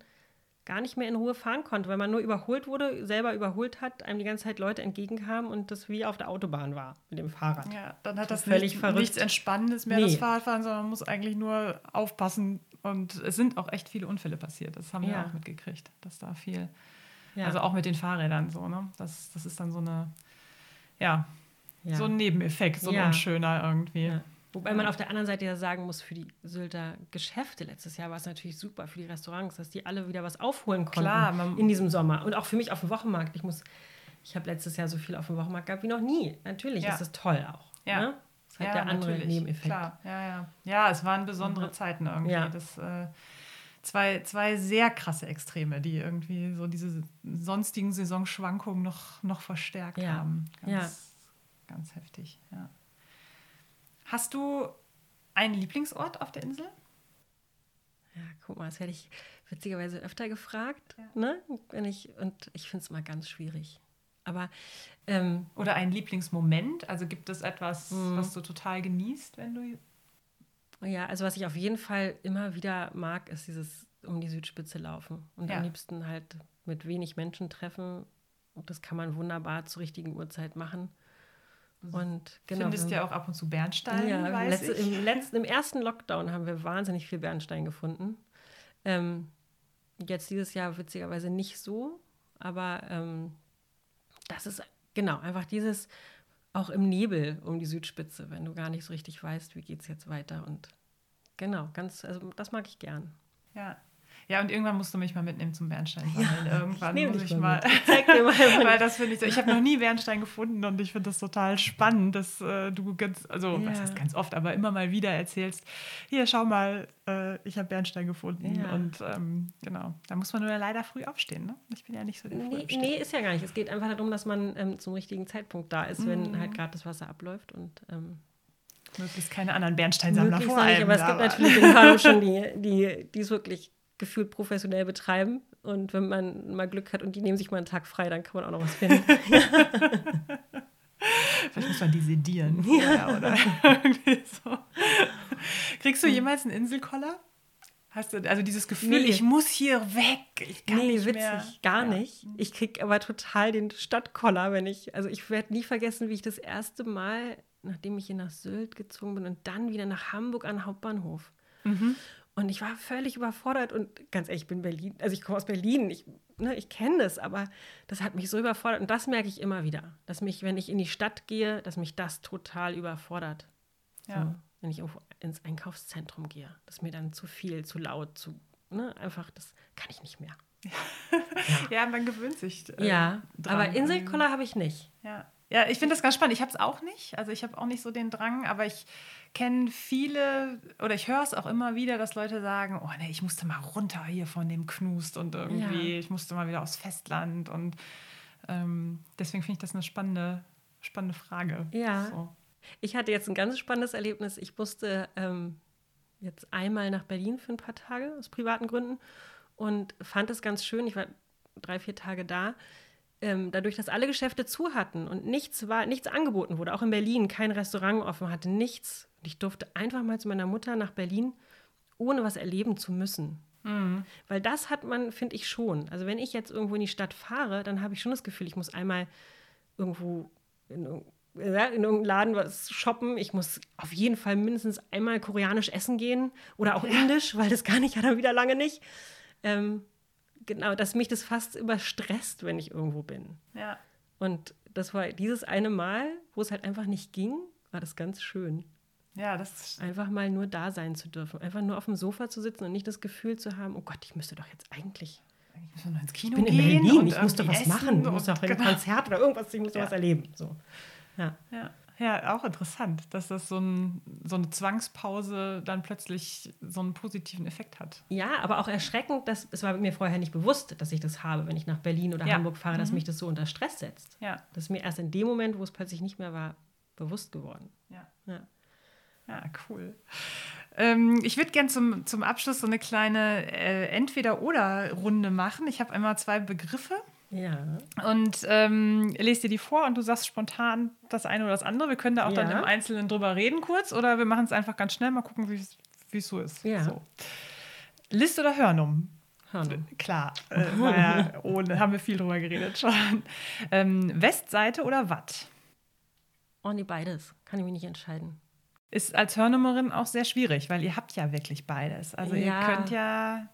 gar nicht mehr in Ruhe fahren konnte, weil man nur überholt wurde, selber überholt hat, einem die ganze Zeit Leute entgegenkamen und das wie auf der Autobahn war mit dem Fahrrad. Ja, dann hat das, das völlig nicht, nichts Entspannendes mehr, Nee. das Fahrradfahren, sondern man muss eigentlich nur aufpassen. Und es sind auch echt viele Unfälle passiert. Das haben wir Ja. auch mitgekriegt, dass da viel, Ja. also auch mit den Fahrrädern so, ne? Das, das ist dann so eine, ja, ja. so ein Nebeneffekt, so ein unschöner irgendwie. Ja. Wobei man auf der anderen Seite ja sagen muss, für die Sylter Geschäfte letztes Jahr war es natürlich super für die Restaurants, dass die alle wieder was aufholen konnten Klar, in diesem Sommer. Und auch für mich auf dem Wochenmarkt. Ich muss, ich habe letztes Jahr so viel auf dem Wochenmarkt gehabt wie noch nie. Natürlich Ja. ist es toll auch. Ja. Ne? Das hat der andere natürlich, Nebeneffekt. Klar, ja, ja. Ja, es waren besondere Mhm. Zeiten irgendwie. Ja. Das, äh, zwei, zwei sehr krasse Extreme, die irgendwie so diese sonstigen Saisonschwankungen noch, noch verstärkt Ja. haben. Ganz, Ja. ganz heftig, ja. Hast du einen Lieblingsort auf der Insel? Ja, guck mal, das werde ich witzigerweise öfter gefragt. Ja. Ne? Wenn ich, und ich finde es mal ganz schwierig. Aber ähm, Oder einen Lieblingsmoment? Also gibt es etwas, Mhm. was du total genießt, wenn du. Ja, also was ich auf jeden Fall immer wieder mag, ist dieses um die Südspitze laufen. Und Ja. am liebsten halt mit wenig Menschen treffen. Und das kann man wunderbar zur richtigen Uhrzeit machen. Und genau. Findest ja auch ab und zu Bernstein, ja, weiß letzte, ich. im, letzten, im ersten Lockdown haben wir wahnsinnig viel Bernstein gefunden. Ähm, jetzt dieses Jahr witzigerweise nicht so, aber ähm, das ist genau einfach dieses auch im Nebel um die Südspitze, wenn du gar nicht so richtig weißt, wie geht es jetzt weiter und genau, ganz, also das mag ich gern. Ja. Ja, und irgendwann musst du mich mal mitnehmen zum Bernstein sammeln. irgendwann nehm muss ich mal. Zeig dir mal. Weil das finde ich so. Ich habe noch nie Bernstein gefunden und ich finde das total spannend, dass äh, du ganz, also Ja. was heißt ganz oft, aber immer mal wieder erzählst, hier schau mal, äh, ich habe Bernstein gefunden. Ja. Und ähm, genau, da muss man nur leider früh aufstehen. Ne? Ich bin ja nicht so der Nee, nee, ist ja gar nicht. Es geht einfach darum, dass man ähm, zum richtigen Zeitpunkt da ist, wenn halt gerade das Wasser abläuft und ähm, Möglichst keine anderen Bernsteinsammler vor allem aber es gibt natürlich in Hanau schon die, die, die es wirklich gefühlt professionell betreiben. Und wenn man mal Glück hat und die nehmen sich mal einen Tag frei, dann kann man auch noch was finden. Vielleicht muss man die sedieren. Ja. Oder irgendwie so. Kriegst du jemals einen Inselkoller? Hast du also dieses Gefühl, Nee. ich muss hier weg? Ich kann nee, nicht witzig, mehr. gar Ja. nicht. Ich krieg aber total den Stadtkoller, wenn ich, also ich werde nie vergessen, wie ich das erste Mal, nachdem ich hier nach Sylt gezogen bin und dann wieder nach Hamburg an den Hauptbahnhof. Mhm. Und ich war völlig überfordert und ganz ehrlich, ich bin Berlin, also ich komme aus Berlin, ich, ne, ich kenne das, aber das hat mich so überfordert und das merke ich immer wieder, dass mich, wenn ich in die Stadt gehe, dass mich das total überfordert. Ja. So, wenn ich ins Einkaufszentrum gehe, das ist mir dann zu viel, zu laut, zu, ne, einfach, das kann ich nicht mehr. ja, man gewöhnt sich. äh, ja, dran. aber Inselkoller habe ich nicht. Ja, ja ich finde das ganz spannend. Ich habe es auch nicht. Also ich habe auch nicht so den Drang, aber ich kenne viele oder ich höre es auch immer wieder, dass Leute sagen, oh nee, ich musste mal runter hier von dem Knust und irgendwie, Ja. ich musste mal wieder aufs Festland und ähm, deswegen finde ich das eine spannende, spannende Frage. Ja. So. Ich hatte jetzt ein ganz spannendes Erlebnis. Ich musste ähm, jetzt einmal nach Berlin für ein paar Tage aus privaten Gründen und fand es ganz schön. Ich war drei, vier Tage da. Ähm, dadurch, dass alle Geschäfte zu hatten und nichts war, nichts angeboten wurde, auch in Berlin kein Restaurant offen hatte, nichts. Und ich durfte einfach mal zu meiner Mutter nach Berlin, ohne was erleben zu müssen. Weil das hat man, finde ich schon. Also wenn ich jetzt irgendwo in die Stadt fahre, dann habe ich schon das Gefühl, ich muss einmal irgendwo in, ja, in irgendeinem Laden was shoppen. Ich muss auf jeden Fall mindestens einmal koreanisch essen gehen oder auch indisch, weil das kann ich ja dann wieder lange nicht. Ähm, genau, dass mich das fast überstresst, wenn ich irgendwo bin. Ja. Und das war dieses eine Mal, wo es halt einfach nicht ging, war das ganz schön. Ja, das Einfach mal nur da sein zu dürfen. Einfach nur auf dem Sofa zu sitzen und nicht das Gefühl zu haben, oh Gott, ich müsste doch jetzt eigentlich. müssen wir noch ins Kino Ich bin in gehen Berlin, und ich muss doch was machen. Ich muss und- in ein genau. Konzert oder irgendwas, ich muss doch Ja. was erleben. So. Ja. Ja, ja, auch interessant, dass das so, ein, so eine Zwangspause dann plötzlich so einen positiven Effekt hat. ja, aber auch erschreckend, dass es war mir vorher nicht bewusst, dass ich das habe, wenn ich nach Berlin oder Ja. Hamburg fahre, dass mich das so unter Stress setzt. Ja, Das ist mir erst in dem Moment, wo es plötzlich nicht mehr war, bewusst geworden. ja. Ja. Ja, cool. Ähm, ich würde gerne zum, zum Abschluss so eine kleine äh, Entweder-Oder-Runde machen. Ich habe einmal zwei Begriffe Ja. und ähm, lese dir die vor und du sagst spontan das eine oder das andere. Wir können da auch dann Ja. im Einzelnen drüber reden kurz oder wir machen es einfach ganz schnell. Mal gucken, wie es so ist. Ja. So. List oder Hörnum? Hörnum. Klar, äh, war ja, ohne, haben wir viel drüber geredet schon. Ähm, Westseite oder Watt? Oh, nee, beides. Kann ich mich nicht entscheiden. Ist als Hörnummerin auch sehr schwierig, weil ihr habt ja wirklich beides. Also Ja. ihr könnt ja.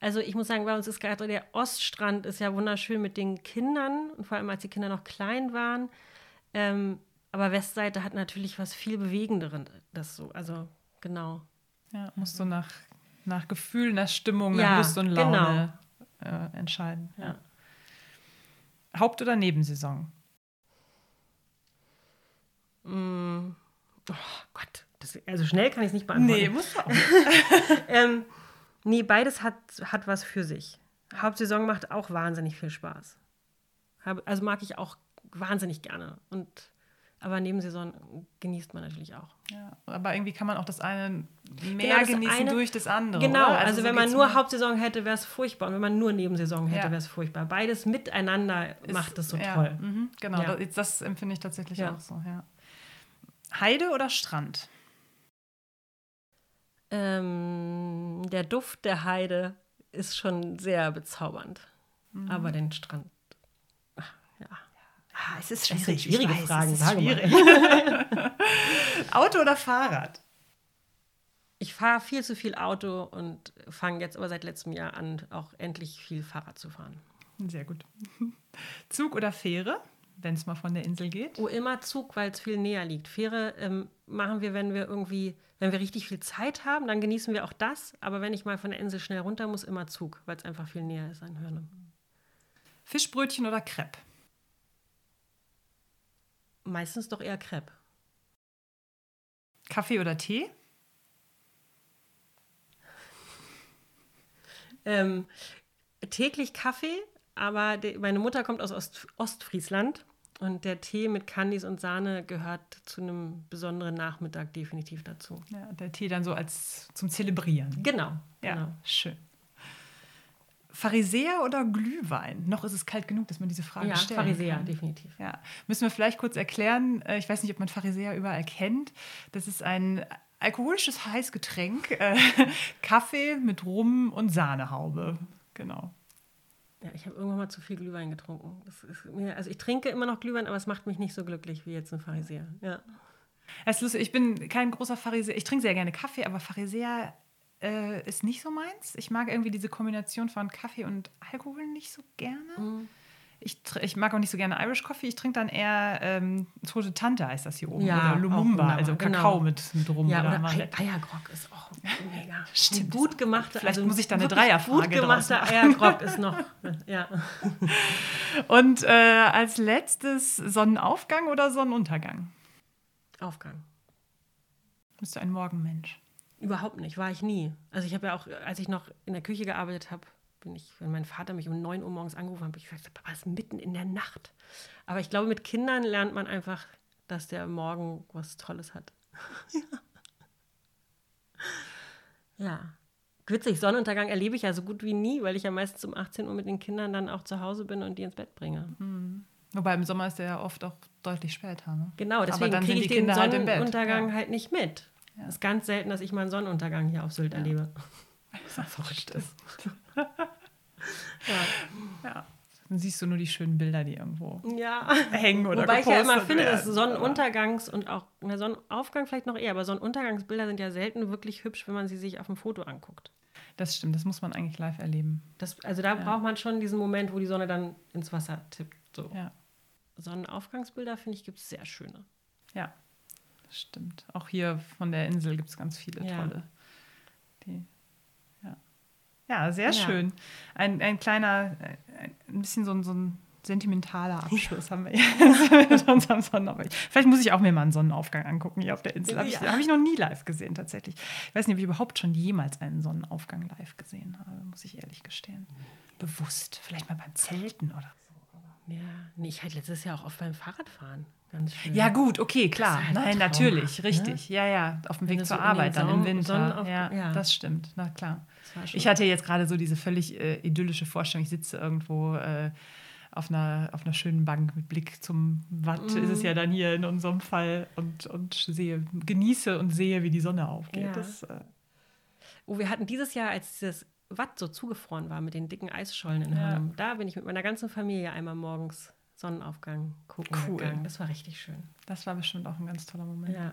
Also ich muss sagen, bei uns ist gerade der Oststrand ist ja wunderschön mit den Kindern und vor allem als die Kinder noch klein waren. Ähm, aber Westseite hat natürlich was viel bewegenderes. Das so, also genau. Ja, musst du nach, nach Gefühl, nach Stimmung, nach Ja, Lust und Laune äh, entscheiden. Ja. Haupt- oder Nebensaison? Mm. Oh Gott, das, also schnell kann ich es nicht beantworten. musst du auch. Ähm, nee, beides hat, hat was für sich. Hauptsaison macht auch wahnsinnig viel Spaß. Also mag ich auch wahnsinnig gerne. Und, aber Nebensaison genießt man natürlich auch. Ja, aber irgendwie kann man auch das eine mehr Genau, das genießen eine- durch das andere. Genau, also, so wenn man nur. Hauptsaison hätte, wäre es furchtbar. Und wenn man nur Nebensaison hätte, Ja. wäre es furchtbar. Beides miteinander Ist- macht es so ja, toll. Mhm, genau, das, das empfinde ich tatsächlich auch so. Heide oder Strand? Ähm, der Duft der Heide ist schon sehr bezaubernd. Mhm. Aber den Strand. ach, Ja. Ah, es ist sind schwierig. schwierige weiß, Fragen, Es ist schwierig. Auto oder Fahrrad? Ich fahre viel zu viel Auto und fange jetzt aber seit letztem Jahr an, auch endlich viel Fahrrad zu fahren. Sehr gut. Zug oder Fähre, wenn es mal von der Insel geht? Oh, immer Zug, weil es viel näher liegt. Fähre ähm, machen wir, wenn wir irgendwie, wenn wir richtig viel Zeit haben, dann genießen wir auch das. Aber wenn ich mal von der Insel schnell runter muss, immer Zug, weil es einfach viel näher ist an Hörnum. Fischbrötchen oder Crepe? Meistens doch eher Crepe. Kaffee oder Tee? Ähm, täglich Kaffee, aber de, meine Mutter kommt aus Ost, Ostfriesland und der Tee mit Candies und Sahne gehört zu einem besonderen Nachmittag definitiv dazu. Ja, der Tee dann so als zum Zelebrieren. Genau. Ja, genau. schön. Pharisäer oder Glühwein? Noch ist es kalt genug, dass man diese Frage Ja, stellen Pharisäer, kann. definitiv. Ja, müssen wir vielleicht kurz erklären. äh, Ich weiß nicht, ob man Pharisäer überall kennt. Das ist ein alkoholisches Heißgetränk, äh, Kaffee mit Rum und Sahnehaube. Genau. Ja, ich habe irgendwann mal zu viel Glühwein getrunken. Das ist mir, also ich trinke immer noch Glühwein, aber es macht mich nicht so glücklich wie jetzt ein Pharisäer. Ja. Es ist lustig, ich bin kein großer Pharisäer. Ich trinke sehr gerne Kaffee, aber Pharisäer äh, ist nicht so meins. Ich mag irgendwie diese Kombination von Kaffee und Alkohol nicht so gerne. Ich, ich mag auch nicht so gerne Irish Coffee. Ich trinke dann eher ähm, Tote Tante heißt das hier oben. Ja, oder Lumumba, also genau. Kakao mit, mit Rum Ja, oder oder Ei. Eiergrog ist auch mega. Stimmt. Gut gemachte. Vielleicht muss ich da eine Dreierfrage Gut gemachter. Eiergrog ist noch. Ja. Und äh, als letztes Sonnenaufgang oder Sonnenuntergang? Aufgang. Bist du ein Morgenmensch? Überhaupt nicht, war ich nie. Also ich habe ja auch, als ich noch in der Küche gearbeitet habe, bin ich, wenn mein Vater mich um 9 Uhr morgens angerufen hat, habe ich gesagt, Papa, es ist mitten in der Nacht. Aber ich glaube, mit Kindern lernt man einfach, dass der Morgen was Tolles hat. ja. Witzig, Sonnenuntergang erlebe ich ja so gut wie nie, weil ich ja meistens um 18 Uhr mit den Kindern dann auch zu Hause bin und die ins Bett bringe. Wobei im Sommer ist der ja oft auch deutlich später. Ne? Genau, deswegen kriege ich den halt. Sonnenuntergang Ja. halt nicht mit. Es ist ganz selten, dass ich mal einen Sonnenuntergang hier auf Sylt erlebe. Was verrückt ist. ja. Dann siehst du nur die schönen Bilder, die irgendwo Ja. hängen oder Wobei ich ja immer finde, dass werden. Sonnenuntergangs und auch na, Sonnenaufgang vielleicht noch eher, aber Sonnenuntergangsbilder sind ja selten wirklich hübsch, wenn man sie sich auf dem Foto anguckt. Das stimmt, das muss man eigentlich live erleben. Das, also da braucht man schon diesen Moment, wo die Sonne dann ins Wasser tippt. So. Ja, Sonnenaufgangsbilder, finde ich, gibt es sehr schöne. ja, das stimmt. Auch hier von der Insel gibt es ganz viele Ja. tolle. Die, ja. Ja, sehr Ja. schön. Ein, ein kleiner, äh, ein bisschen so ein, so ein sentimentaler Abschluss haben wir jetzt mit unserem Sonnenaufgang. Vielleicht muss ich auch mir mal einen Sonnenaufgang angucken hier auf der Insel. Habe ich, Ja. hab ich noch nie live gesehen, tatsächlich. Ich weiß nicht, ob ich überhaupt schon jemals einen Sonnenaufgang live gesehen habe, muss ich ehrlich gestehen. Bewusst. Vielleicht mal beim Zelten oder so. Ja, nee, ich halt letztes Jahr auch oft beim Fahrradfahren. Ganz schön. Ja, gut, okay, klar. Ist halt Nein, natürlich, ne? richtig. Ja, ja, auf dem Wenn Weg zur so Arbeit dann im Winter. Ja, ja. das stimmt, na klar. Ich hatte jetzt gerade so diese völlig äh, idyllische Vorstellung, ich sitze irgendwo äh, auf, einer, auf einer schönen Bank mit Blick zum Watt, ist Mhm. es ja dann hier in unserem Fall, und, und sehe, genieße und sehe, wie die Sonne aufgeht. Ja. Das, äh, Oh, wir hatten dieses Jahr, als dieses Watt so zugefroren war mit den dicken Eisschollen in Ja. Hörnum. Da bin ich mit meiner ganzen Familie einmal morgens Sonnenaufgang gucken Cool. gegangen. Das war richtig schön. Das war bestimmt auch ein ganz toller Moment. Ja.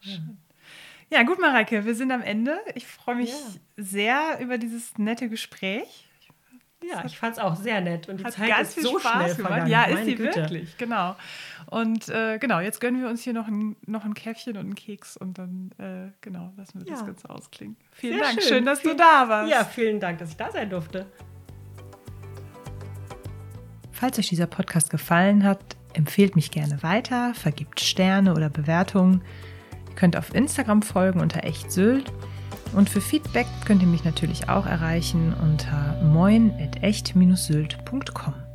Schön. Ja, gut, Mareike, wir sind am Ende. Ich freue mich Ja. sehr über dieses nette Gespräch. Ja, ich fand es auch sehr nett und die Hat Zeit ganz ist viel so Spaß schnell gemacht. Ja, ist sie Güte. wirklich, genau. Und äh, genau, jetzt gönnen wir uns hier noch ein, noch ein Käffchen und einen Keks und dann, äh, genau, lassen wir das Ja. Ganze ausklingen. Vielen Sehr Dank, schön. schön, dass du Vielen- da warst. Ja, vielen Dank, dass ich da sein durfte. Falls euch dieser Podcast gefallen hat, empfehlt mich gerne weiter, vergibt Sterne oder Bewertungen. Ihr könnt auf Instagram folgen unter echt Sylt. Und für Feedback könnt ihr mich natürlich auch erreichen unter moin.echt-sylt.com.